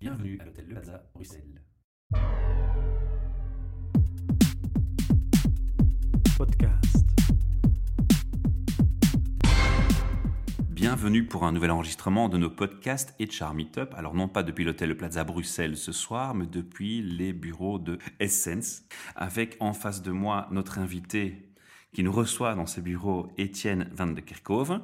Bienvenue à l'hôtel Le Plaza, Bruxelles. Podcast. Bienvenue pour un nouvel enregistrement de nos podcasts HR Meetup. Alors non pas depuis l'hôtel Le Plaza Bruxelles ce soir, mais depuis les bureaux de Essence. Avec en face de moi notre invité qui nous reçoit dans ses bureaux Étienne Van de Kerkhove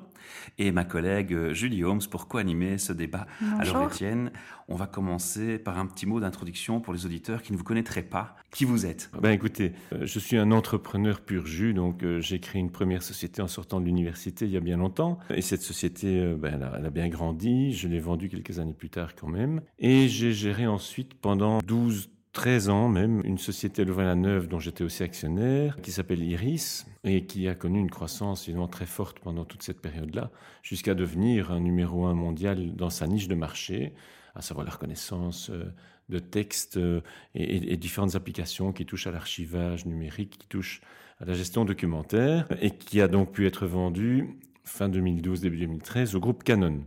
et ma collègue euh, Julie Holmes pour co-animer ce débat. Bonjour. Alors Étienne, on va commencer par un petit mot d'introduction pour les auditeurs qui ne vous connaîtraient pas. Qui vous êtes? Ben écoutez, euh, je suis un entrepreneur pur jus, donc euh, j'ai créé une première société en sortant de l'université il y a bien longtemps. Et cette société, ben, elle, a, elle a bien grandi, je l'ai vendue quelques années plus tard quand même. Et j'ai géré ensuite pendant 12 13 ans même, une société Louvain-la-Neuve dont j'étais aussi actionnaire, qui s'appelle Iris, et qui a connu une croissance évidemment très forte pendant toute cette période-là, jusqu'à devenir un numéro un mondial dans sa niche de marché, à savoir la reconnaissance euh, de textes euh, et, et- différentes applications qui touchent à l'archivage numérique, qui touchent à la gestion documentaire, et qui a donc pu être vendu fin 2012, début 2013 au groupe Canon.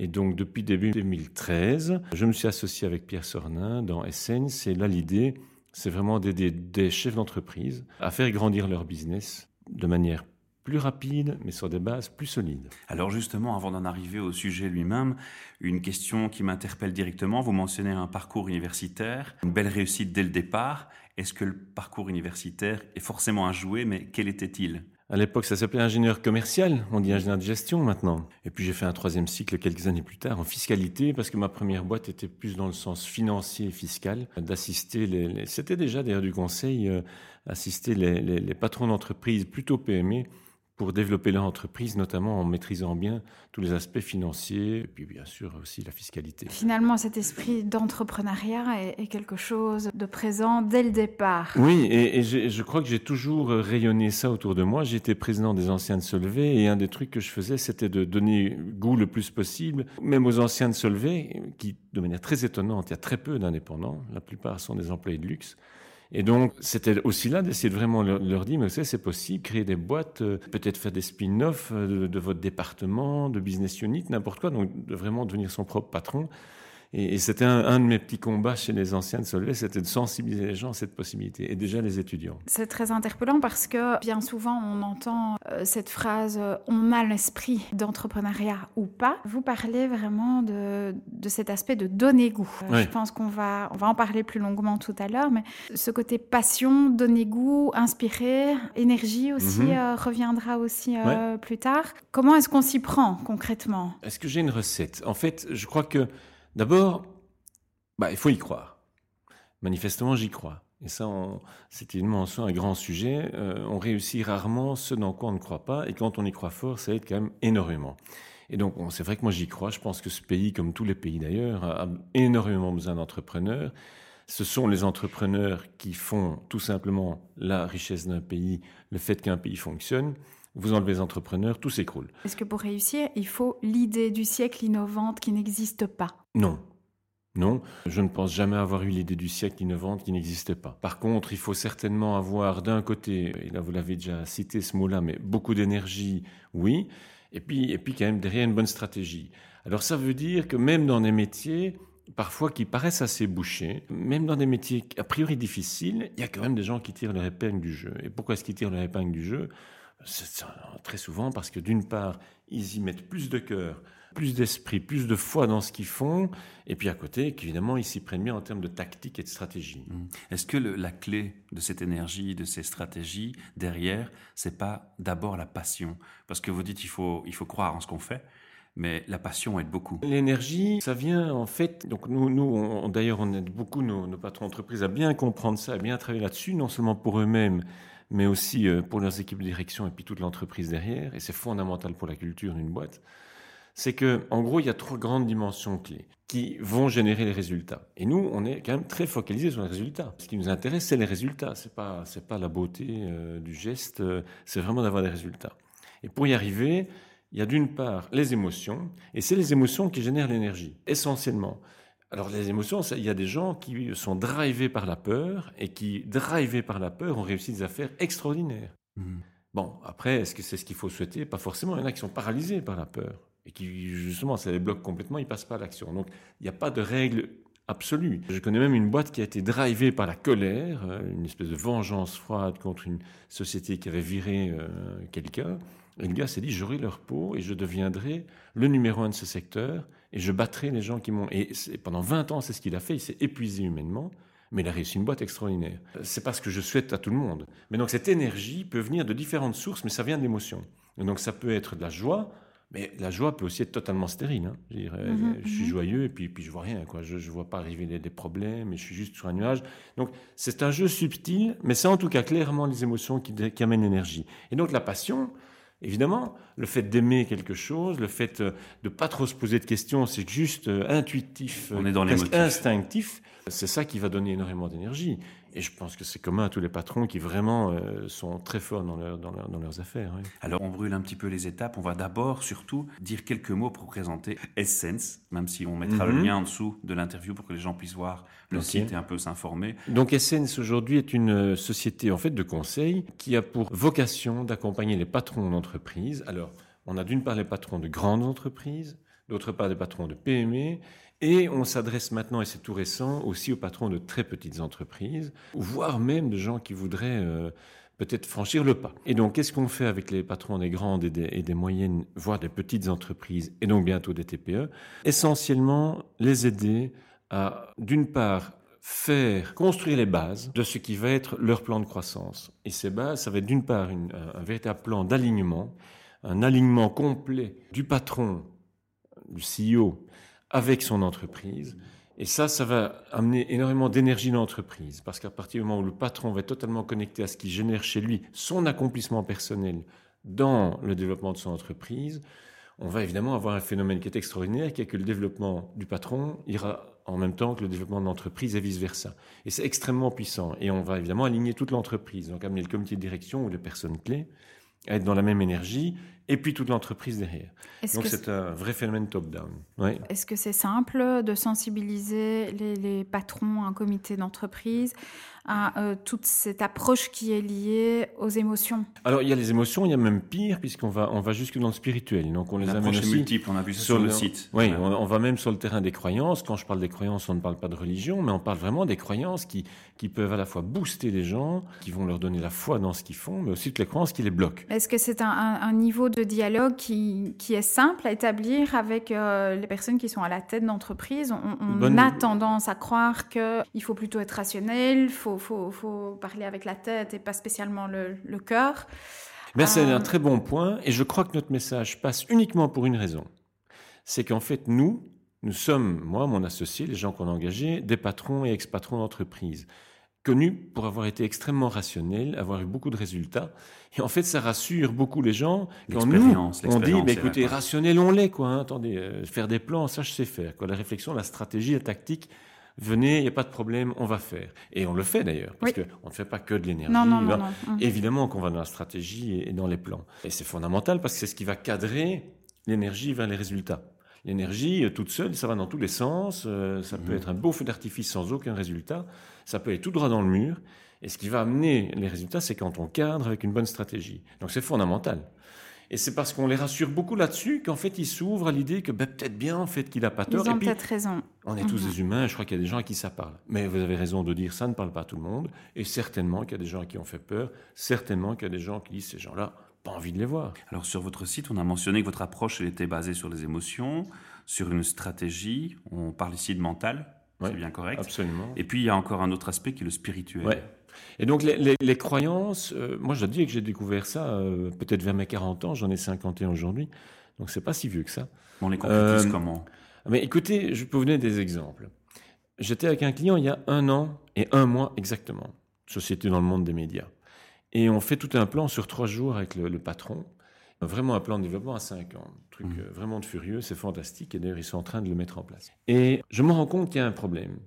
Et donc, depuis début 2013, je me suis associé avec Pierre Sornin dans Essence. Et là, l'idée, c'est vraiment d'aider des chefs d'entreprise à faire grandir leur business de manière plus rapide, mais sur des bases plus solides. Alors justement, avant d'en arriver au sujet lui-même, une question qui m'interpelle directement. Vous mentionnez un parcours universitaire, une belle réussite dès le départ. Est-ce que le parcours universitaire est forcément un jouet, mais quel était-il? À l'époque, ça s'appelait ingénieur commercial, on dit ingénieur de gestion maintenant. Et puis j'ai fait un troisième cycle quelques années plus tard en fiscalité, parce que ma première boîte était plus dans le sens financier et fiscal, d'assister les... C'était déjà d'ailleurs du conseil, euh, assister les, les- les patrons d'entreprise, plutôt PME, pour développer leur entreprise, notamment en maîtrisant bien tous les aspects financiers, et puis bien sûr aussi la fiscalité. Finalement, cet esprit d'entrepreneuriat est, est quelque chose de présent dès le départ. Oui, et, et je crois que j'ai toujours rayonné ça autour de moi. J'étais président des anciens de Solvay et un des trucs que je faisais, c'était de donner goût le plus possible, même aux anciens de Solvay, qui, de manière très étonnante, il y a très peu d'indépendants. La plupart sont des employés de luxe. Et donc, c'était aussi là d'essayer de vraiment leur, leur dire, mais vous savez, c'est possible, créer des boîtes, euh, peut-être faire des spin-offs euh, de, de votre département, de business unit, n'importe quoi, donc de vraiment devenir son propre patron. Et, et c'était un, un de mes petits combats chez les anciens de Solvay, c'était de sensibiliser les gens à cette possibilité, et déjà les étudiants. C'est très interpellant parce que bien souvent on entend euh, cette phrase euh, on a l'esprit d'entrepreneuriat ou pas. Vous parlez vraiment de, de cet aspect de donner goût. Euh, Oui. Je pense qu'on va, on va en parler plus longuement tout à l'heure, mais ce côté passion, donner goût, inspirer, énergie aussi Mhm. reviendra aussi plus tard. Comment est-ce qu'on s'y prend concrètement? Est-ce que j'ai une recette? En fait, je crois que d'abord, bah, il faut y croire. Manifestement, j'y crois. Et ça, c'est évidemment un grand sujet. Euh, on réussit rarement ce dans quoi on ne croit pas. Et quand on y croit fort, ça aide quand même énormément. Et donc, c'est vrai que moi, j'y crois. Je pense que ce pays, comme tous les pays d'ailleurs, a énormément besoin d'entrepreneurs. Ce sont les entrepreneurs qui font tout simplement la richesse d'un pays, le fait qu'un pays fonctionne. Vous enlevez les entrepreneurs, tout s'écroule. Est-ce que pour réussir, il faut l'idée du siècle innovante qui n'existe pas? Non. Non, je ne pense jamais avoir eu l'idée du siècle innovante qui n'existait pas. Par contre, il faut certainement avoir d'un côté, et là vous l'avez déjà cité ce mot-là, mais beaucoup d'énergie, oui, et puis, et puis quand même derrière une bonne stratégie. Alors ça veut dire que même dans des métiers, parfois qui paraissent assez bouchés, même dans des métiers a priori difficiles, il y a quand même des gens qui tirent leur épingle du jeu. Et pourquoi est-ce qu'ils tirent leur épingle du jeu? Très souvent parce que d'une part, ils y mettent plus de cœur, plus d'esprit, plus de foi dans ce qu'ils font, et puis à côté, qu'évidemment, ils s'y prennent bien en termes de tactique et de stratégie. Est-ce que le- la clé de cette énergie, de ces stratégies derrière, c'est pas d'abord la passion? Parce que vous dites il faut, il faut croire en ce qu'on fait, mais la passion aide beaucoup. L'énergie, ça vient en fait. Donc nous, d'ailleurs, on aide beaucoup nos, nos patrons d'entreprise à bien comprendre ça, à bien travailler là-dessus, non seulement pour eux-mêmes, mais aussi euh, pour leurs équipes de direction et puis toute l'entreprise derrière. Et c'est fondamental pour la culture d'une boîte. C'est que, en gros, il y a trois grandes dimensions clés qui vont générer les résultats. Et nous, on est quand même très focalisé sur les résultats. Ce qui nous intéresse, c'est les résultats. C'est pas, pas la beauté euh, du geste. euh, c'est vraiment d'avoir des résultats. Et pour y arriver, il y a d'une part les émotions, et c'est les émotions qui génèrent l'énergie, essentiellement. Alors les émotions, il y a des gens qui sont drivés par la peur, et qui, drivés par la peur, ont réussi des affaires extraordinaires. Mhm. Bon, après, est-ce que c'est ce qu'il faut souhaiter? Pas forcément. Il y en a qui sont paralysés par la peur, et qui, justement, ça les bloque complètement, ils passent pas à l'action. Donc, il n'y a pas de règle absolue. Je connais même une boîte qui a été drivée par la colère, euh, une espèce de vengeance froide contre une société qui avait viré euh, quelqu'un. Et le gars s'est dit, j'aurai leur peau et je deviendrai le numéro un de ce secteur et je battrai les gens qui m'ont... Et pendant 20 ans, c'est ce qu'il a fait, il s'est épuisé humainement, mais il a réussi une boîte extraordinaire. C'est pas ce que je souhaite à tout le monde. Mais donc cette énergie peut venir de différentes sources, mais ça vient de l'émotion. Et donc ça peut être de la joie, mais la joie peut aussi être totalement stérile. Hein. Je, mhm, je, suis mhm. joyeux et puis, puis je vois rien. Quoi. Je ne vois pas arriver des, problèmes et je suis juste sur un nuage. Donc c'est un jeu subtil, mais c'est en tout cas clairement les émotions qui, qui amènent l'énergie. Et donc la passion, Évidemment, le fait d'aimer quelque chose, le fait euh, de pas trop se poser de questions, c'est juste euh, intuitif, On est dans instinctif. C'est ça qui va donner énormément d'énergie. Et je pense que c'est commun à tous les patrons qui vraiment euh, sont très forts dans, dans, leurs affaires. Alors on brûle un petit peu les étapes. On va d'abord surtout dire quelques mots pour présenter Essence, même si on mettra le mhm. lien en dessous de l'interview pour que les gens puissent voir le site et un peu s'informer. Donc Essence aujourd'hui est une euh, société en fait de conseil qui a pour vocation d'accompagner les patrons d'entreprise. Alors on a d'une part les patrons de grandes entreprises, d'autre part des patrons de PME et on s'adresse maintenant, et c'est tout récent, aussi aux patrons de très petites entreprises, voire même de gens qui voudraient euh, peut-être franchir le pas. Et donc, qu'est-ce qu'on fait avec les patrons des grandes et des, moyennes, voire des petites entreprises, et donc bientôt des TPE Essentiellement, les aider à, d'une part, faire construire les bases de ce qui va être leur plan de croissance. Et ces bases, ça va être d'une part un véritable plan d'alignement, un alignement complet du patron, du CEO, avec son entreprise. Et ça, ça va amener énormément d'énergie dans l'entreprise, parce qu'à partir du moment où le patron va être totalement connecté à ce qui génère chez lui son accomplissement personnel dans le développement de son entreprise, on va évidemment avoir un phénomène qui est extraordinaire, qui est que le développement du patron ira en même temps que le développement de l'entreprise et vice-versa. Et c'est extrêmement puissant. Et on va évidemment aligner toute l'entreprise, donc amener le comité de direction ou les personnes clés être dans la même énergie et puis toute l'entreprise derrière. Donc c'est un vrai phénomène top-down. Est-ce que c'est simple de sensibiliser les, les patrons, un comité d'entreprise à euh, toute cette approche qui est liée aux émotions Alors il y a les émotions, il y a même pire puisqu'on va on va jusque dans le spirituel. Donc on les amène aussi multiple, on a vu ça sur, le, site. Oui, on, va même sur le terrain des croyances. Quand je parle des croyances, on ne parle pas de religion, mais on parle vraiment des croyances qui qui peuvent à la fois booster les gens, qui vont leur donner la foi dans ce qu'ils font, mais aussi toutes les croyances qui les bloquent. Est-ce que c'est un, un, niveau de dialogue qui, qui est simple à établir avec euh, les personnes qui sont à la tête d'entreprise? On, on a tendance à croire qu'il faut plutôt être rationnel, faut faut, faut, parler avec la tête et pas spécialement le, le cœur. Ben, c'est un euh, très bon point et je crois que notre message passe uniquement pour une raison. C'est qu'en fait, nous, nous sommes, moi, mon associé, les gens qu'on a engagés, des patrons et ex-patrons d'entreprise, connus pour avoir été extrêmement rationnels, avoir eu beaucoup de résultats. Et en fait, ça rassure beaucoup les gens quand nous, on dit, bah, écoutez, rationnel, on l'est, quoi. Hein. attendez, euh, faire des plans, ça, je sais faire. Quoi. La réflexion, la stratégie, la tactique, venez, il n'y a pas de problème, on va faire. Et on le fait d'ailleurs, parce qu'on ne fait pas que de l'énergie. Non, non, non, Évidemment qu'on va dans la stratégie et dans les plans. Et c'est fondamental parce que c'est ce qui va cadrer l'énergie vers les résultats. L'énergie, euh, toute seule, ça va dans tous les sens. Euh, ça peut mhm. être un beau feu d'artifice sans aucun résultat. Ça peut aller tout droit dans le mur. Et ce qui va amener les résultats, c'est quand on cadre avec une bonne stratégie. Donc c'est fondamental. Et c'est parce qu'on les rassure beaucoup là-dessus qu'en fait, ils s'ouvrent à l'idée que ben, peut-être bien en fait qu'il n'a pas tort. Ils ont peut-être raison. On est tous mhm. des humains, je crois qu'il y a des gens à qui ça parle. Mais vous avez raison de dire ça ne parle pas à tout le monde. Et certainement qu'il y a des gens à qui on fait peur. Certainement qu'il y a des gens qui disent ces gens-là, pas envie de les voir. Alors sur votre site, on a mentionné que votre approche elle était basée sur les émotions, sur une stratégie. On parle ici de mental. c'est bien correct. Absolument. Et puis il y a encore un autre aspect qui est le spirituel. Et donc les, croyances, euh, moi je dis que j'ai découvert ça euh, peut-être vers mes 40 ans, j'en ai 51 aujourd'hui, donc c'est pas si vieux que ça. On les concrétise euh, comment? Mais écoutez, je peux vous donner des exemples. J'étais avec un client il y a un an et un mois exactement, société dans le monde des médias. Et on fait tout un plan sur trois jours avec le, patron, vraiment un plan de développement à cinq ans, truc mmh. vraiment de furieux, c'est fantastique, et d'ailleurs ils sont en train de le mettre en place. Et je me rends compte qu'il y a un problème.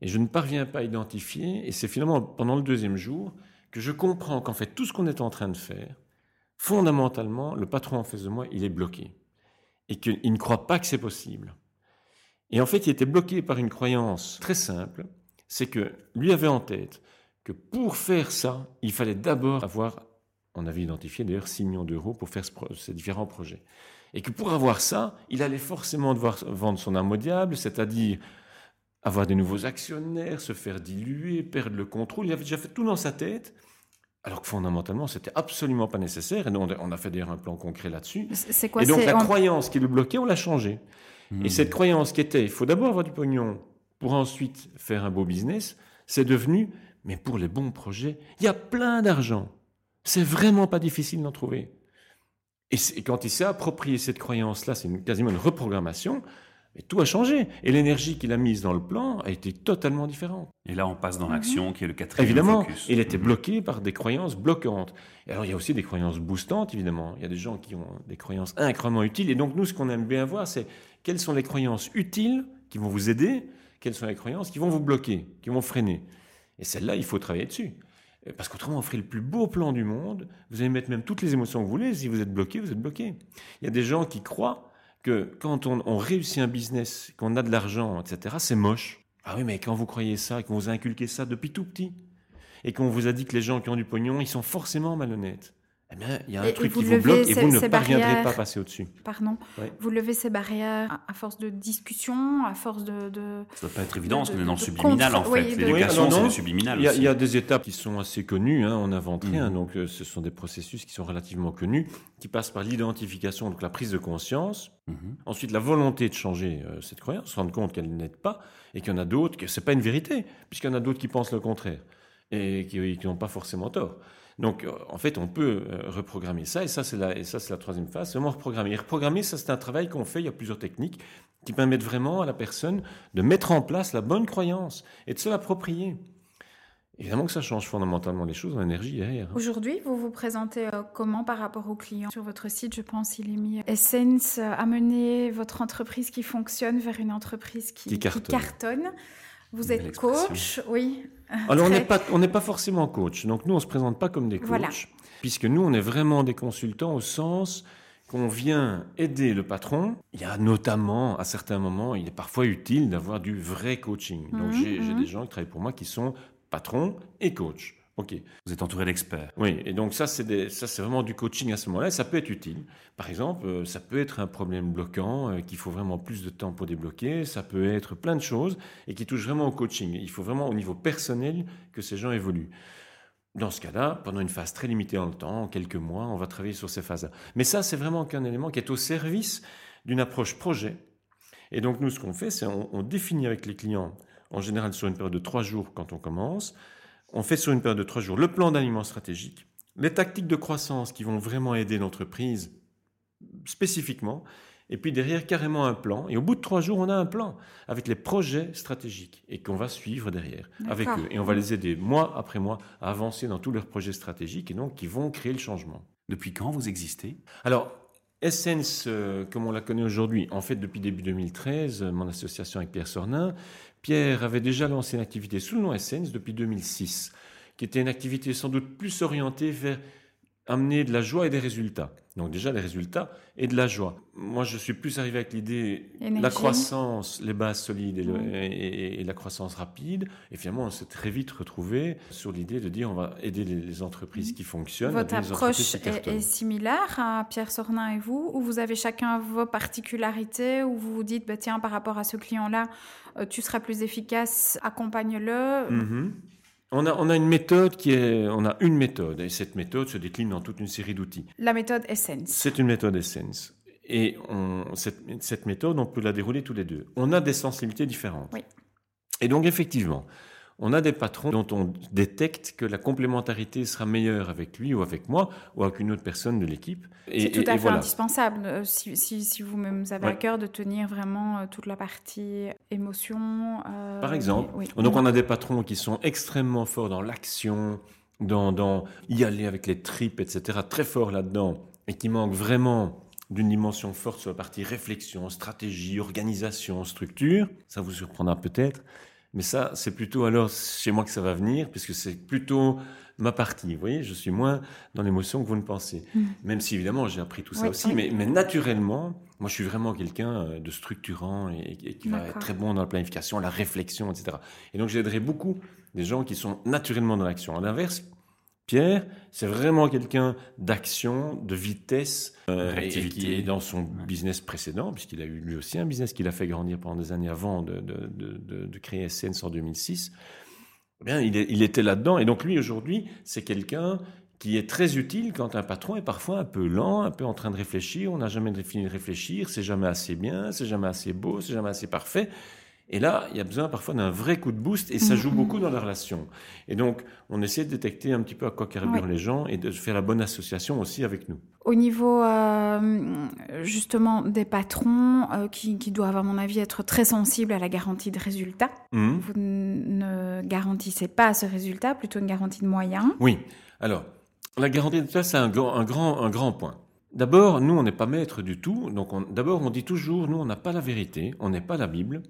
Et je ne parviens pas à identifier, et c'est finalement pendant le deuxième jour que je comprends qu'en fait tout ce qu'on est en train de faire, fondamentalement, le patron en face de moi, il est bloqué. Et qu'il ne croit pas que c'est possible. Et en fait, il était bloqué par une croyance très simple, c'est que lui avait en tête que pour faire ça, il fallait d'abord avoir, on avait identifié d'ailleurs 6 millions d'euros pour faire ces différents projets. Et que pour avoir ça, il allait forcément devoir vendre son âme au diable, c'est-à-dire avoir des nouveaux actionnaires, se faire diluer, perdre le contrôle. Il avait déjà fait tout dans sa tête. Alors que fondamentalement, c'était absolument pas nécessaire. Et nous, on a fait d'ailleurs un plan concret là-dessus. C'est quoi Et donc, la croyance qui le bloquait, on l'a changée. Et cette croyance qui était, il faut d'abord avoir du pognon pour ensuite faire un beau business, c'est devenu, mais pour les bons projets, il y a plein d'argent. C'est vraiment pas difficile d'en trouver. Et, quand il s'est approprié cette croyance-là, c'est quasiment une reprogrammation, et tout a changé. Et l'énergie qu'il a mise dans le plan a été totalement différente. Et là, on passe dans l'action, qui est le quatrième Évidemment, il était bloqué par des croyances bloquantes. Et alors, il y a aussi des croyances boostantes, évidemment. Il y a des gens qui ont des croyances incroyablement utiles. Et donc, nous, ce qu'on aime bien voir, c'est quelles sont les croyances utiles qui vont vous aider, quelles sont les croyances qui vont vous bloquer, qui vont freiner. Et celles-là, il faut travailler dessus. Parce qu'autrement, on ferait le plus beau plan du monde. Vous allez mettre même toutes les émotions que vous voulez. Si vous êtes bloqué, vous êtes bloqué. Il y a des gens qui croient que quand on, réussit un business, qu'on a de l'argent, etc., c'est moche. Ah oui, mais quand vous croyez ça et qu'on vous a inculqué ça depuis tout petit, et qu'on vous a dit que les gens qui ont du pognon, ils sont forcément malhonnêtes, eh il y a un truc qui vous bloque et vous ne parviendrez pas à passer au-dessus. Pardon. Vous levez ces barrières à force de discussion, à force de. de ça ne doit pas être évident, parce qu'on est dans le subliminal en fait. L'éducation, c'est le subliminal. Il y, a, des étapes qui sont assez connues, hein, on n'invente rien, mm. donc euh, ce sont des processus qui sont relativement connus, qui passent par l'identification, donc la prise de conscience, mm-hmm. ensuite la volonté de changer euh, cette croyance, se rendre compte qu'elle n'aide pas, et qu'il y en a d'autres, que ce n'est pas une vérité, puisqu'il y en a d'autres qui pensent le contraire, et qui n'ont pas forcément tort. Donc, euh, en fait, on peut euh, reprogrammer ça, et ça, c'est la, et ça, c'est la troisième phase, c'est vraiment reprogrammer. Et reprogrammer, ça, c'est un travail qu'on fait, il y a plusieurs techniques qui permettent vraiment à la personne de mettre en place la bonne croyance et de se l'approprier. Évidemment que ça change fondamentalement les choses en énergie derrière. Aujourd'hui, vous vous présentez euh, comment par rapport aux clients Sur votre site, je pense, il est mis Essence, amener votre entreprise qui fonctionne vers une entreprise qui, cartonne. Vous êtes coach, oui. Alors, on n'est pas, on pas forcément coach. Donc, nous, on se présente pas comme des coachs, puisque nous, on est vraiment des consultants au sens qu'on vient aider le patron. Il y a notamment, à certains moments, il est parfois utile d'avoir du vrai coaching. Donc, j'ai mhm. des gens qui travaillent pour moi qui sont patrons et coachs. Ok. Vous êtes entouré d'experts. Oui, et donc ça, c'est ça, c'est vraiment du coaching à ce moment-là. Ça peut être utile. Par exemple, euh, ça peut être un problème bloquant euh, qu'il faut vraiment plus de temps pour débloquer. Ça peut être plein de choses et qui touche vraiment au coaching. Il faut vraiment au niveau personnel que ces gens évoluent. Dans ce cas-là, pendant une phase très limitée dans le temps, en quelques mois, on va travailler sur ces phases-là. Mais ça, c'est vraiment qu'un élément qui est au service d'une approche projet. Et donc, nous, ce qu'on fait, c'est on, on définit avec les clients, en général sur une période de trois jours quand on commence, on fait sur une période de trois jours le plan d'alignement stratégique, les tactiques de croissance qui vont vraiment aider l'entreprise spécifiquement, et puis derrière carrément un plan. Et au bout de trois jours, on a un plan avec les projets stratégiques et qu'on va suivre derrière avec eux. Et on va les aider mois après mois à avancer dans tous leurs projets stratégiques et donc qui vont créer le changement. Depuis quand vous existez? Alors, Essence, euh, comme on la connaît aujourd'hui, en fait depuis début 2013, mon association avec Pierre Sornin, Pierre avait déjà lancé une activité sous le nom Essence depuis 2006, qui était une activité sans doute plus orientée vers amener de la joie et des résultats. Donc déjà des résultats et de la joie. Moi, je suis plus arrivé avec l'idée la croissance, les bases solides et, la croissance rapide. Et finalement, on s'est très vite retrouvé sur l'idée de dire on va aider les, entreprises qui fonctionnent. Votre approche est, similaire à Pierre Sornin et vous, où vous avez chacun vos particularités, où vous vous dites bah, tiens par rapport à ce client-là, euh, tu seras plus efficace, accompagne-le. Mm-hmm. On a, une méthode qui est, on a une méthode, et cette méthode se décline dans toute une série d'outils. La méthode Essence. C'est une méthode Essence. Et cette, méthode, on peut la dérouler tous les deux. On a des sensibilités différentes. Oui. Et donc, effectivement, on a des patrons dont on détecte que la complémentarité sera meilleure avec lui ou avec moi ou avec une autre personne de l'équipe. C'est tout à fait indispensable euh, si, vous-même avez à cœur de tenir vraiment euh, toute la partie émotion. Euh, Par exemple. Donc on a des patrons qui sont extrêmement forts dans l'action, dans, dans y aller avec les tripes, etc. Très forts là-dedans et qui manquent vraiment d'une dimension forte sur la partie réflexion, stratégie, organisation, structure. Ça vous surprendra peut-être. Mais ça, c'est plutôt alors chez moi que ça va venir, puisque c'est plutôt ma partie. Vous voyez, je suis moins dans l'émotion que vous ne pensez. Mm. Même si évidemment j'ai appris tout ça aussi, Mais, mais, naturellement, moi je suis vraiment quelqu'un euh, de structurant et, qui va être très bon dans la planification, la réflexion, etc. Et donc j'aiderai beaucoup des gens qui sont naturellement dans l'action. À l'inverse, Pierre, c'est vraiment quelqu'un d'action, de vitesse, euh, et, qui est dans son business précédent, puisqu'il a eu lui aussi un business qu'il a fait grandir pendant des années avant de, de, de, de créer SCN en 2006. Eh bien, il, il était là-dedans. Et donc lui, aujourd'hui, c'est quelqu'un qui est très utile quand un patron est parfois un peu lent, un peu en train de réfléchir, on n'a jamais fini de réfléchir, c'est jamais assez bien, c'est jamais assez beau, c'est jamais assez parfait. Et là, il y a besoin parfois d'un vrai coup de boost et ça joue mhm. beaucoup dans la relation. Et donc, on essaie de détecter un petit peu à quoi carburent les gens et de faire la bonne association aussi avec nous. Au niveau euh, justement des patrons euh, qui, doivent, à mon avis, être très sensibles à la garantie de résultat, mhm. vous ne garantissez pas ce résultat, plutôt une garantie de moyens. Oui. Alors, la garantie de résultat, c'est un, un, grand, un grand point. D'abord, nous, on n'est pas maître du tout. Donc, d'abord, on dit toujours, nous, on n'a pas la vérité, on n'est pas la Bible.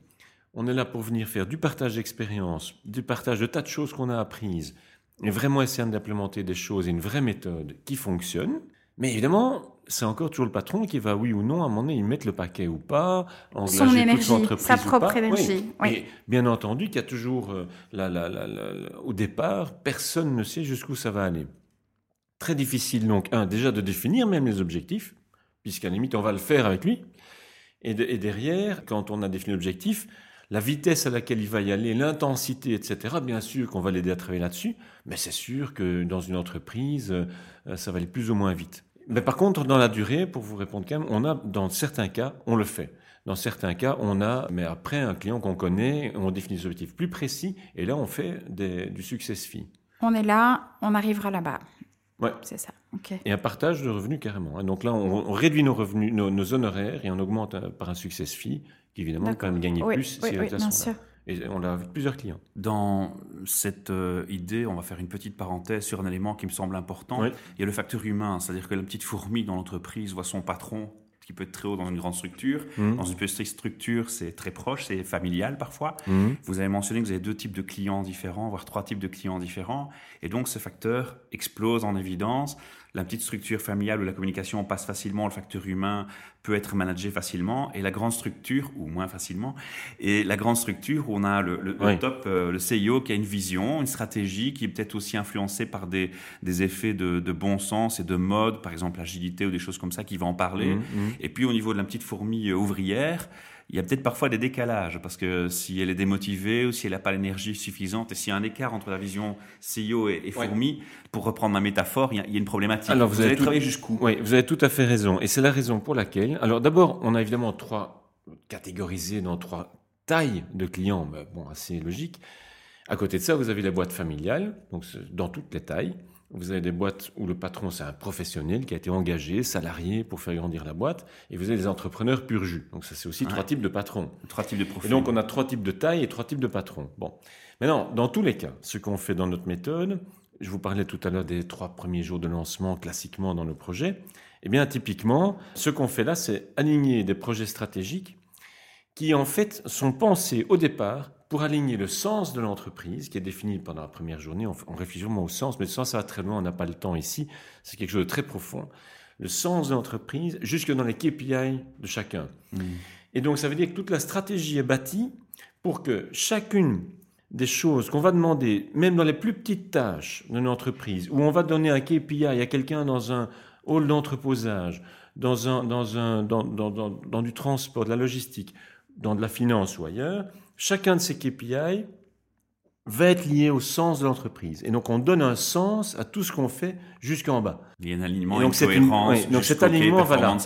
On est là pour venir faire du partage d'expérience, du partage de tas de choses qu'on a apprises, et vraiment essayer d'implémenter des choses et une vraie méthode qui fonctionne. Mais évidemment, c'est encore toujours le patron qui va, oui ou non, à un moment donné, y mettre le paquet ou pas, son énergie, sa propre énergie. Oui. bien entendu qu'il y a toujours, euh, au départ, personne ne sait jusqu'où ça va aller. Très difficile, donc, un, déjà de définir même les objectifs, puisqu'à la limite, on va le faire avec lui. Et, et derrière, quand on a défini l'objectif, la vitesse à laquelle il va y aller, l'intensité, etc., bien sûr qu'on va l'aider à travailler là-dessus, mais c'est sûr que dans une entreprise, euh, ça va aller plus ou moins vite. Mais par contre, dans la durée, pour vous répondre quand même, on a, dans certains cas, on le fait. Dans certains cas, on a, mais après, un client qu'on connaît, on définit des objectifs plus précis, et là, on fait du success fee. On est là, on arrivera là-bas. Ouais. C'est ça. Et un partage de revenus carrément. Hein. Donc là, on, réduit nos revenus, nos, honoraires et on augmente euh, par un success fee qui évidemment quand même gagner plus oui, bien sûr. Et on l'a avec plusieurs clients. Dans cette euh, idée, on va faire une petite parenthèse sur un élément qui me semble important. Il y a le facteur humain, c'est-à-dire que la petite fourmi dans l'entreprise voit son patron qui peut être très haut dans une grande structure. Mmh. Dans une petite structure, c'est très proche, c'est familial parfois. Mmh. Vous avez mentionné que vous avez deux types de clients différents, voire trois types de clients différents. Et donc, ce facteur explose en évidence la petite structure familiale où la communication passe facilement, le facteur humain peut être managé facilement, et la grande structure, ou moins facilement, et la grande structure où on a le, top, euh, le CIO qui a une vision, une stratégie qui est peut-être aussi influencée par des, des effets de, bon sens et de mode, par exemple l'agilité ou des choses comme ça, qui va en parler. Mmh, mmh. Et puis au niveau de la petite fourmi euh, ouvrière, il y a peut-être parfois des décalages, parce que si elle est démotivée ou si elle n'a pas l'énergie suffisante, et s'il y a un écart entre la vision CEO et, fourmi, pour reprendre ma métaphore, il y, a, une problématique. Alors vous, avez travaillé jusqu'où? Oui, vous avez tout à fait raison. Et c'est la raison pour laquelle... Alors d'abord, on a évidemment trois catégorisés dans trois tailles de clients, bon, assez logique. À côté de ça, vous avez la boîte familiale, donc dans toutes les tailles. Vous avez des boîtes où le patron, c'est un professionnel qui a été engagé, salarié pour faire grandir la boîte. Et vous avez des entrepreneurs pur jus. Donc ça, c'est aussi trois types de patrons. Trois types de profils. Et donc on a trois types de tailles et trois types de patrons. Bon. Maintenant, dans tous les cas, ce qu'on fait dans notre méthode, je vous parlais tout à l'heure des trois premiers jours de lancement classiquement dans nos projets. Eh bien, typiquement, ce qu'on fait là, c'est aligner des projets stratégiques qui, en fait, sont pensés au départ pour aligner le sens de l'entreprise, qui est défini pendant la première journée, on, réfléchit vraiment au sens, mais le sens, ça va très loin, on n'a pas le temps ici, c'est quelque chose de très profond. Le sens de l'entreprise, jusque dans les KPI de chacun. Mmh. Et donc, ça veut dire que toute la stratégie est bâtie pour que chacune des choses qu'on va demander, même dans les plus petites tâches d'une entreprise, où on va donner un KPI à quelqu'un dans un hall d'entreposage, dans, un, dans, un, dans, dans, dans du transport, de la logistique, dans de la finance ou ailleurs, chacun de ces KPI va être lié au sens de l'entreprise. Et donc, on donne un sens à tout ce qu'on fait jusqu'en bas. Il y a un alignement, et donc, une cohérence. donc, cet alignement, voilà.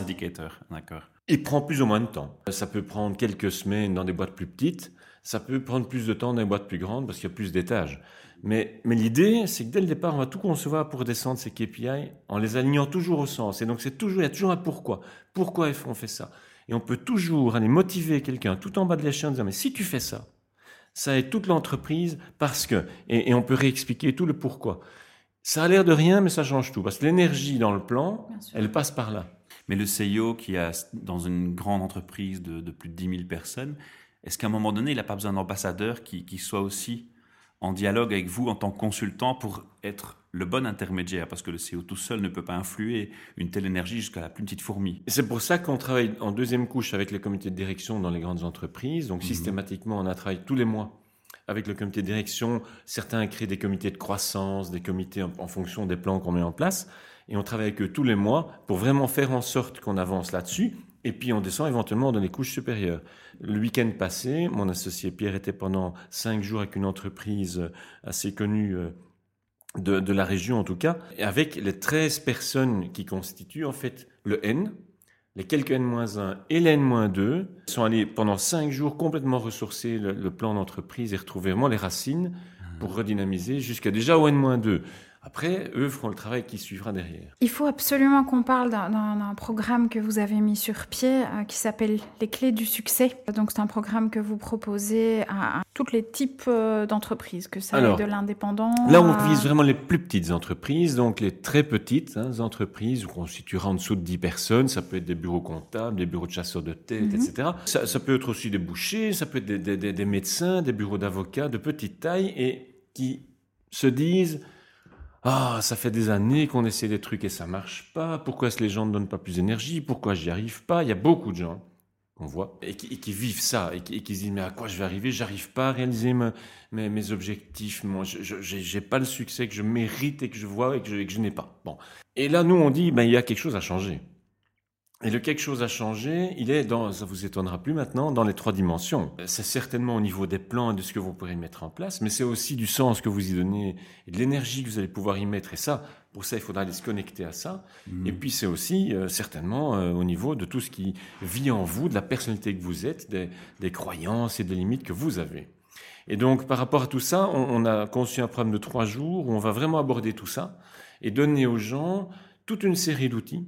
D'accord. Il prend plus ou moins de temps. Ça peut prendre quelques semaines dans des boîtes plus petites. Ça peut prendre plus de temps dans des boîtes plus grandes parce qu'il y a plus d'étages. Mais, mais l'idée, c'est que dès le départ, on va tout concevoir pour descendre ces KPI en les alignant toujours au sens. Et donc, c'est toujours, il y a toujours un pourquoi. Pourquoi on fait ça? Et on peut toujours aller motiver quelqu'un tout en bas de l'échelle en disant, mais si tu fais ça, ça aide toute l'entreprise parce que, et, on peut réexpliquer tout le pourquoi. Ça a l'air de rien, mais ça change tout. Parce que l'énergie dans le plan, elle passe par là. Mais le CEO qui a, dans une grande entreprise de, plus de 10 000 personnes, est-ce qu'à un moment donné, il n'a pas besoin d'ambassadeur qui, qui soit aussi en dialogue avec vous en tant que consultant pour être le bon intermédiaire, parce que le CEO tout seul ne peut pas influer une telle énergie jusqu'à la plus petite fourmi. C'est pour ça qu'on travaille en deuxième couche avec les comités de direction dans les grandes entreprises. Donc mhm. systématiquement, on a travaillé tous les mois avec le comité de direction, certains créent des comités de croissance, des comités en, fonction des plans qu'on met en place. Et on travaille avec eux tous les mois pour vraiment faire en sorte qu'on avance là-dessus. Et puis on descend éventuellement dans les couches supérieures. Le week-end passé, mon associé Pierre était pendant cinq jours avec une entreprise assez connue euh, de, de la région en tout cas, avec les 13 personnes qui constituent en fait le N, les quelques N-1 et les N-2 sont allés pendant cinq jours complètement ressourcer le, plan d'entreprise et retrouver vraiment les racines pour redynamiser jusqu'à déjà au N-2. Après, eux feront le travail qui suivra derrière. Il faut absolument qu'on parle d'un programme que vous avez mis sur pied euh, qui s'appelle Les clés du succès. Donc, c'est un programme que vous proposez à, tous les types euh, d'entreprises, que ça aille de l'indépendant. Là, on vise vraiment les plus petites entreprises, donc les très petites hein, entreprises où on situera en dessous de 10 personnes. Ça peut être des bureaux comptables, des bureaux de chasseurs de tête, mhm. etc. Ça, peut être aussi des bouchers, ça peut être des, des médecins, des bureaux d'avocats de petite taille et qui se disent ah, ça fait des années qu'on essaie des trucs et ça marche pas. Pourquoi est-ce les gens ne donnent pas plus d'énergie? Pourquoi j'y arrive pas? Il y a beaucoup de gens qu'on voit et qui, vivent ça et qui, se disent mais à quoi je vais arriver? J'arrive pas à réaliser mes, objectifs. Moi, je n'ai pas le succès que je mérite et que je vois et que je, je n'ai pas. Bon. Et là, nous, on dit ben il y a quelque chose à changer. Et le quelque chose à changer, il est dans, ça vous étonnera plus maintenant, dans les trois dimensions. C'est certainement au niveau des plans et de ce que vous pourrez mettre en place, mais c'est aussi du sens que vous y donnez et de l'énergie que vous allez pouvoir y mettre. Et ça, pour ça, il faudra aller se connecter à ça. Mmh. Et puis c'est aussi euh, certainement euh, au niveau de tout ce qui vit en vous, de la personnalité que vous êtes, des, des croyances et des limites que vous avez. Et donc par rapport à tout ça, on, on a conçu un programme de trois jours où on va vraiment aborder tout ça et donner aux gens toute une série d'outils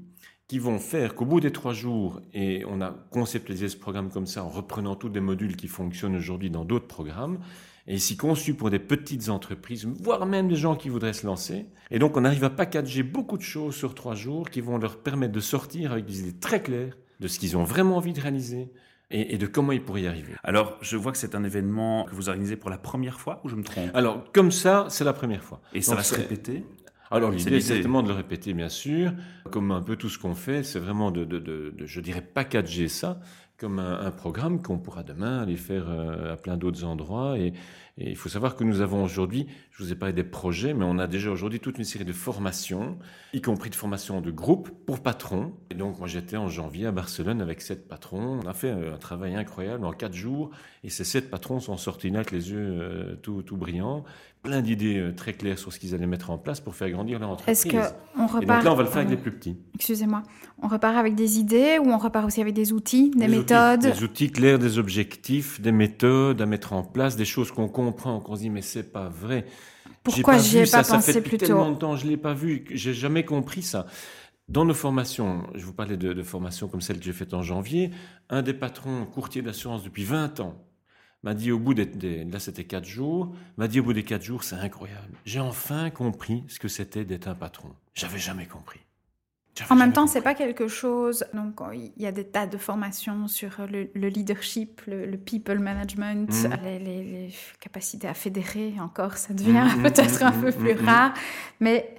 qui vont faire qu'au bout des trois jours, et on a conceptualisé ce programme comme ça en reprenant tous des modules qui fonctionnent aujourd'hui dans d'autres programmes, et ici conçu pour des petites entreprises, voire même des gens qui voudraient se lancer. Et donc on arrive à packager beaucoup de choses sur trois jours qui vont leur permettre de sortir avec des idées très claires de ce qu'ils ont vraiment envie de réaliser, et, de comment ils pourraient y arriver. Alors, je vois que c'est un événement que vous organisez pour la première fois, ou je me trompe? Alors, comme ça, c'est la première fois. Et ça va se répéter? Alors l'idée, c'est certainement de le répéter, bien sûr, comme un peu tout ce qu'on fait, c'est vraiment de, de, de, de, je dirais, packager ça comme un, programme qu'on pourra demain aller faire euh, à plein d'autres endroits. Et, et, il faut savoir que nous avons aujourd'hui, je vous ai parlé des projets, mais on a déjà aujourd'hui toute une série de formations, y compris de formations de groupe pour patrons. Et donc moi j'étais en janvier à Barcelone avec sept patrons. On a fait un, travail incroyable en quatre jours, et ces sept patrons sont sortis là avec les yeux euh, tout, tout brillants plein d'idées euh, très claires sur ce qu'ils allaient mettre en place pour faire grandir leur entreprise. Est-ce qu'on repart... Et donc là, on va le faire avec les plus petits. Excusez-moi. On repart avec des idées ou on repart aussi avec des outils, des, méthodes? Des outils clairs, des objectifs, des méthodes à mettre en place, des choses qu'on comprend, qu'on se dit mais c'est pas vrai. Pourquoi j'y ai pas, ça, pensé ça fait tellement de temps, je l'ai pas vu, j'ai jamais compris ça. Dans nos formations, je vous parlais de, de formations comme celle que j'ai faite en janvier, un des patrons courtier d'assurance depuis 20 ans m'a dit au bout des, là c'était quatre jours, m'a dit au bout des quatre jours, c'est incroyable. J'ai enfin compris ce que c'était d'être un patron. J'avais jamais compris. En même temps, c'est pas quelque chose. Donc, il y a des tas de formations sur le, leadership, le, people management, mmh. les, capacités à fédérer. Encore, ça devient mmh, mmh, peut-être un peu plus rare, mais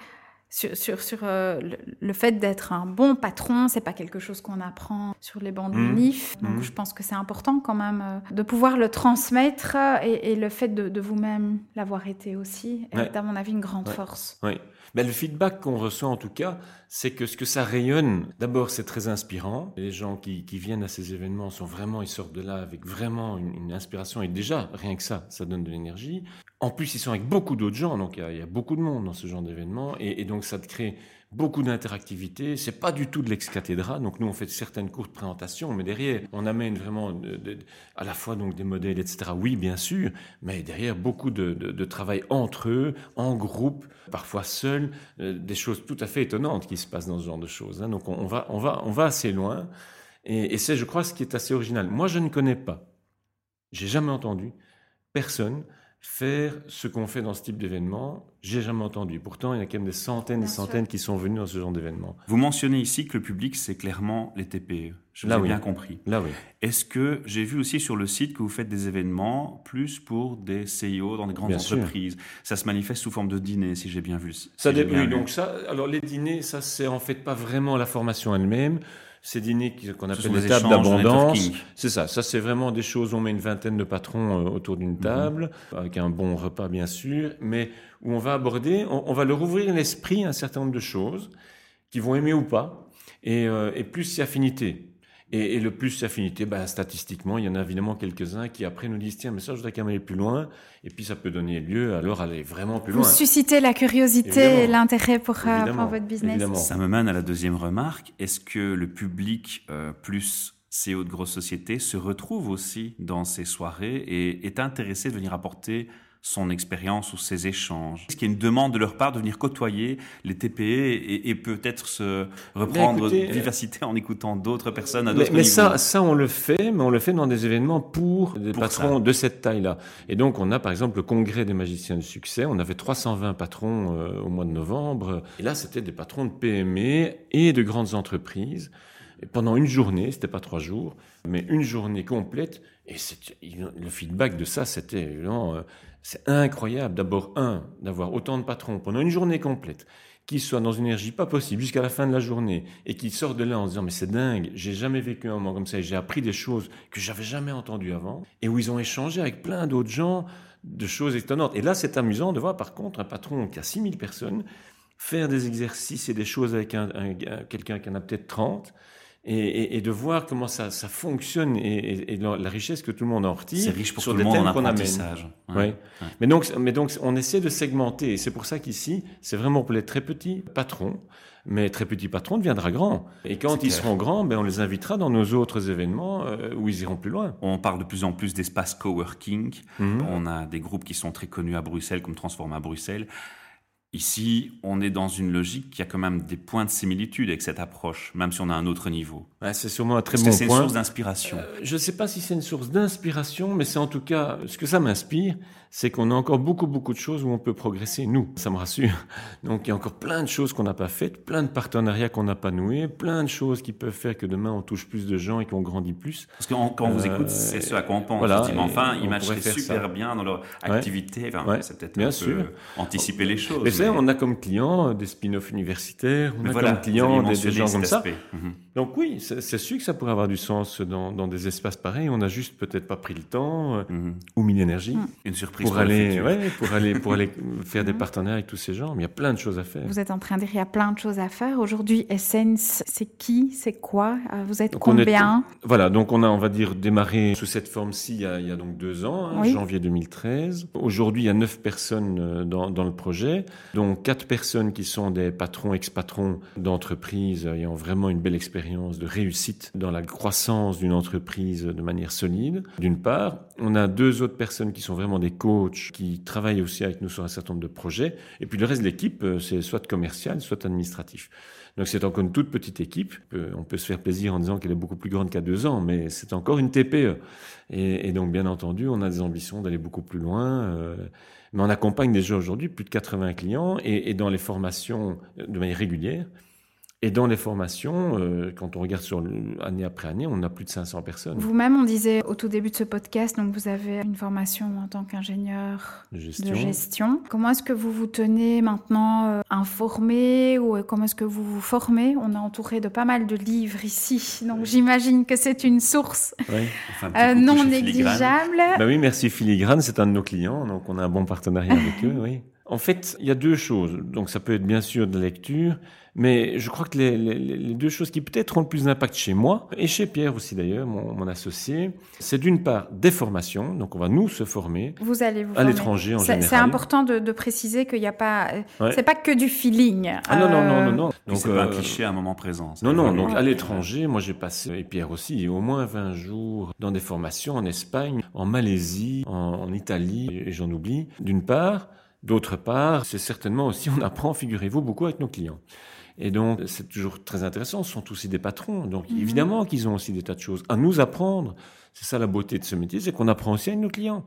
sur, sur, sur euh, le, fait d'être un bon patron, c'est pas quelque chose qu'on apprend sur les bancs de mmh. Donc mmh. je pense que c'est important quand même euh, de pouvoir le transmettre et, le fait de, vous-même l'avoir été aussi est à mon avis une grande force. Oui. Mais le feedback qu'on reçoit en tout cas, c'est que ce que ça rayonne, d'abord c'est très inspirant. Les gens qui, qui, viennent à ces événements sont vraiment, ils sortent de là avec vraiment une, inspiration et déjà, rien que ça, ça donne de l'énergie. En plus, ils sont avec beaucoup d'autres gens, donc il y, a beaucoup de monde dans ce genre d'événement et, et donc ça te crée beaucoup d'interactivité. C'est pas du tout de l'ex-cathédra. Donc nous, on fait certaines courtes présentations, mais derrière, on amène vraiment à la fois donc des modèles, etc. Oui, bien sûr, mais derrière beaucoup de, travail entre eux, en groupe, parfois seuls, euh, des choses tout à fait étonnantes qui se passent dans ce genre de choses. Hein. Donc on, va, on va, on va assez loin. Et, et c'est, je crois, ce qui est assez original. Moi, je ne connais pas, j'ai jamais entendu personne faire ce qu'on fait dans ce type d'événement, j'ai jamais entendu. Pourtant, il y a quand même des centaines et des centaines qui sont venus dans ce genre d'événement. Vous mentionnez ici que le public, c'est clairement les TPE. Je l'ai bien compris. Là, oui. Est-ce que j'ai vu aussi sur le site que vous faites des événements plus pour des CIO dans des grandes entreprises? Ça se manifeste sous forme de dîner, si j'ai bien vu. ça oui, donc ça, alors les dîners, ça c'est en fait pas vraiment la formation elle-même. Ces dîners qu'on appelle les tables d'abondance. C'est ça. Ça, c'est vraiment des choses. On met une vingtaine de patrons euh, autour d'une mhm. table, avec un bon repas, bien sûr, mais où on va aborder, on, va leur ouvrir l'esprit à un certain nombre de choses qu'ils vont aimer ou pas, et, euh, et plus si affinité. Et, et, le plus affinité, ben, statistiquement, il y en a évidemment quelques-uns qui après nous disent tiens, mais ça, je voudrais quand même aller plus loin. Et puis ça peut donner lieu alors à aller vraiment plus loin. Vous suscitez la curiosité et l'intérêt pour, euh, pour, votre business. Évidemment. Ça me mène à la deuxième remarque. Est-ce que le public euh, plus CEO de grosses sociétés se retrouve aussi dans ces soirées et est intéressé de venir apporter son expérience ou ses échanges Est-ce qu'il y a une demande de leur part de venir côtoyer les TPE et, peut-être se reprendre vivacité en écoutant d'autres personnes à d'autres Mais, mais ça, ça, on le fait, mais on le fait dans des événements pour des patrons de cette taille-là. Et donc, on a par exemple le congrès des magiciens du succès. On avait 320 patrons euh, au mois de novembre. Et là, c'était des patrons de PME et de grandes entreprises. Et pendant une journée, c'était pas trois jours, mais une journée complète. Et le feedback de ça, c'était euh, c'est incroyable. D'abord, un, d'avoir autant de patrons pendant une journée complète, qui soient dans une énergie pas possible jusqu'à la fin de la journée, et qui sortent de là en se disant, mais c'est dingue, j'ai jamais vécu un moment comme ça, et j'ai appris des choses que j'avais jamais entendues avant, et où ils ont échangé avec plein d'autres gens de choses étonnantes. Et là, c'est amusant de voir, par contre, un patron qui a 6000 personnes faire des exercices et des choses avec un, quelqu'un qui en a peut-être 30, et, et, de voir comment ça, ça fonctionne et, et, la richesse que tout le monde en retire. C'est riche pour sur tout le monde en apprentissage. Ouais. Mais, donc, mais donc, on essaie de segmenter. Et c'est pour ça qu'ici, c'est vraiment pour les très petits patrons. Mais très petits patrons deviendra grand. Et quand ils seront grands, ben, on les invitera dans nos autres événements euh, où ils iront plus loin. On parle de plus en plus d'espace coworking. Mhm. On a des groupes qui sont très connus à Bruxelles, comme Transforma Bruxelles. Ici, on est dans une logique qui a quand même des points de similitude avec cette approche, même si on a un autre niveau. c'est sûrement un très bon point. C'est une source d'inspiration. Euh, je ne sais pas si c'est une source d'inspiration, mais c'est en tout cas ce que ça m'inspire, c'est qu'on a encore beaucoup, beaucoup de choses où on peut progresser, nous. Ça me rassure. Donc, il y a encore plein de choses qu'on n'a pas faites, plein de partenariats qu'on n'a pas noués, plein de choses qui peuvent faire que demain, on touche plus de gens et qu'on grandit plus. Parce que quand on vous écoute, c'est ce à quoi on pense. Voilà, enfin, ils matcheraient super bien dans leur activité. c'est peut-être bien un sûr. peu anticiper les choses. Mais, on a comme clients euh, des spin-offs universitaires, on a comme clients des, gens comme ça. Mhm. Donc oui, c'est sûr que ça pourrait avoir du sens dans, des espaces pareils. On n'a juste peut-être pas pris le temps euh, mhm. ou mis l'énergie. Une surprise pour, aller, ouais, pour aller, pour aller faire des partenaires avec tous ces gens. Mais il y a plein de choses à faire. Vous êtes en train de dire il y a plein de choses à faire. Aujourd'hui, Essence, c'est qui, c'est quoi? Euh, Vous êtes combien? Voilà, donc on a, on va dire, démarré sous cette forme-ci il, il, y a donc deux ans, hein, janvier 2013. Aujourd'hui, il y a neuf personnes euh, dans, dans le projet, dont quatre personnes qui sont des patrons, ex-patrons d'entreprises ayant vraiment une belle expérience de réussite dans la croissance d'une entreprise de manière solide, d'une part. On a deux autres personnes qui sont vraiment des co qui travaillent aussi avec nous sur un certain nombre de projets. Et puis le reste de l'équipe, euh, c'est soit commercial, soit administratif. Donc c'est encore une toute petite équipe. On peut se faire plaisir en disant qu'elle est beaucoup plus grande qu'à deux ans, mais c'est encore une TPE. Et, donc bien entendu, on a des ambitions d'aller beaucoup plus loin. Euh, mais on accompagne déjà aujourd'hui plus de 80 clients et dans les formations de manière régulière. Et dans les formations, euh, quand on regarde sur année après année, on a plus de 500 personnes. Vous-même, on disait au tout début de ce podcast, donc vous avez une formation en tant qu'ingénieur de gestion. Comment est-ce que vous vous tenez maintenant euh, informé ou euh, comment est-ce que vous vous formez? On est entouré de pas mal de livres ici, donc j'imagine que c'est une source non négligeable. Bah oui, merci Filigrane, c'est un de nos clients, donc on a un bon partenariat avec eux, oui. En fait, il y a deux choses. Donc ça peut être bien sûr de la lecture, mais je crois que les, les, les deux choses qui peut-être ont le plus d'impact chez moi, et chez Pierre aussi d'ailleurs, mon, mon, associé, c'est d'une part des formations, donc on va nous se former vous allez vous à l'étranger en général. C'est important de, de, préciser qu'il n'y a pas, c'est pas que du feeling. Ah non, non, non, non, non. Donc c'est pas un euh, cliché à un moment présent. Non, non, donc à l'étranger, moi j'ai passé, et Pierre aussi, au moins 20 jours dans des formations en Espagne, en Malaisie, en, en Italie, et j'en oublie, d'une part. D'autre part, c'est certainement aussi, on apprend, figurez-vous, beaucoup avec nos clients. Et donc, c'est toujours très intéressant. Ce sont aussi des patrons. Donc, mhm. évidemment qu'ils ont aussi des tas de choses à nous apprendre. C'est ça la beauté de ce métier, c'est qu'on apprend aussi avec nos clients.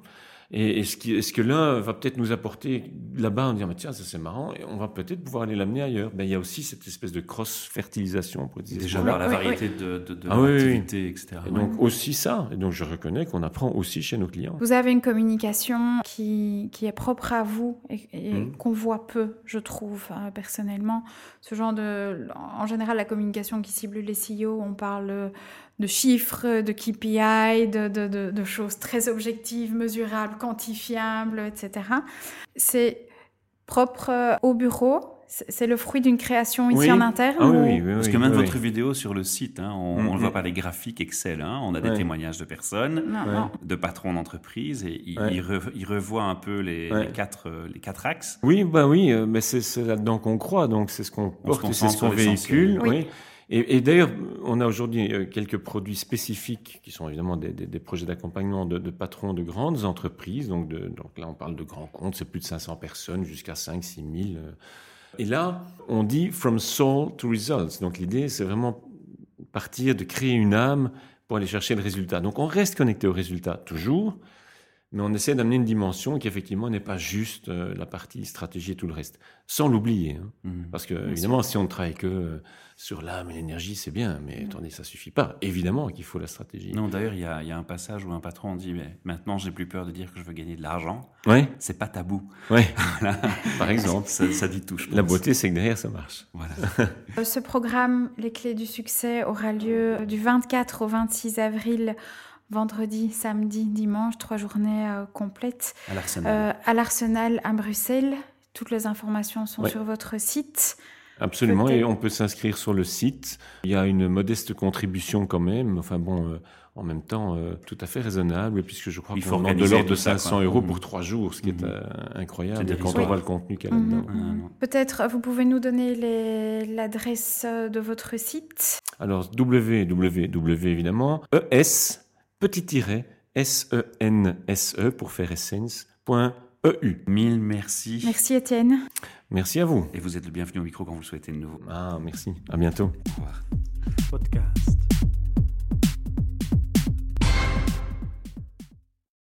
Et est-ce que, est que l'un va peut-être nous apporter là-bas en disant, tiens, ça c'est marrant, et on va peut-être pouvoir aller l'amener ailleurs. Ben, il y a aussi cette espèce de cross-fertilisation. Déjà par la variété de, de, de ah, etc. Et donc aussi ça. Et donc je reconnais qu'on apprend aussi chez nos clients. Vous avez une communication qui, qui est propre à vous et, mmh. qu'on voit peu, je trouve, hein, personnellement. Ce genre de... En général, la communication qui cible les CEO, on parle de chiffres, de KPI, de, de, de, choses très objectives, mesurables, quantifiables, etc. C'est propre au bureau? C'est le fruit d'une création ici en interne ah, oui, oui, Parce que même votre vidéo sur le site, hein, on, mm, le voit mm. par les graphiques Excel, hein, on a des témoignages de personnes, de patrons d'entreprise, et il, il, revoit un peu les, quatre, les quatre axes. Oui, bah oui, euh, mais c'est là-dedans qu'on croit, donc c'est ce qu'on porte, c'est ce qu'on véhicule. Et, d'ailleurs, on a aujourd'hui euh, quelques produits spécifiques qui sont évidemment des, projets d'accompagnement de, patrons de grandes entreprises. Donc, donc là, on parle de grands comptes, c'est plus de 500 personnes jusqu'à 5 6 000. Et là, on dit from soul to results. Donc l'idée, c'est vraiment partir de créer une âme pour aller chercher le résultat. Donc on reste connecté au résultat toujours, mais on essaie d'amener une dimension qui effectivement n'est pas juste euh, la partie stratégie et tout le reste, sans l'oublier. Hein. Mmh. Parce que évidemment, si on ne travaille que euh, sur l'âme et l'énergie, c'est bien, mais mmh. attendez, ça suffit pas. Évidemment qu'il faut la stratégie. Non, d'ailleurs, il y, y a, un passage où un patron dit mais maintenant, j'ai plus peur de dire que je veux gagner de l'argent. Oui. C'est pas tabou. Oui. Par exemple, ça, ça, dit tout. La beauté, c'est que derrière, ça marche. Voilà. Euh, ce programme, les clés du succès, aura lieu du 24 au 26 avril vendredi, samedi, dimanche, trois journées euh, complètes. À l'Arsenal. Euh, à l'Arsenal à Bruxelles. Toutes les informations sont sur votre site. Absolument, et on peut s'inscrire sur le site. Il y a une modeste contribution quand même. Enfin bon, euh, en même temps, tout à fait raisonnable, puisque je crois qu'on demande de l'ordre de 500 euros pour mmh. trois jours, ce qui est mmh. incroyable quand on voit le contenu qu'il y a là-dedans. Mmh. Peut-être vous pouvez nous donner l'adresse de votre site Alors, www, évidemment, ES petit S-E-N-S-E e pour faire essence.eu. Mille merci. Merci Étienne. Merci à vous. Et vous êtes le bienvenu au micro quand vous le souhaitez de nouveau. Ah, merci. À bientôt. Au revoir. Podcast.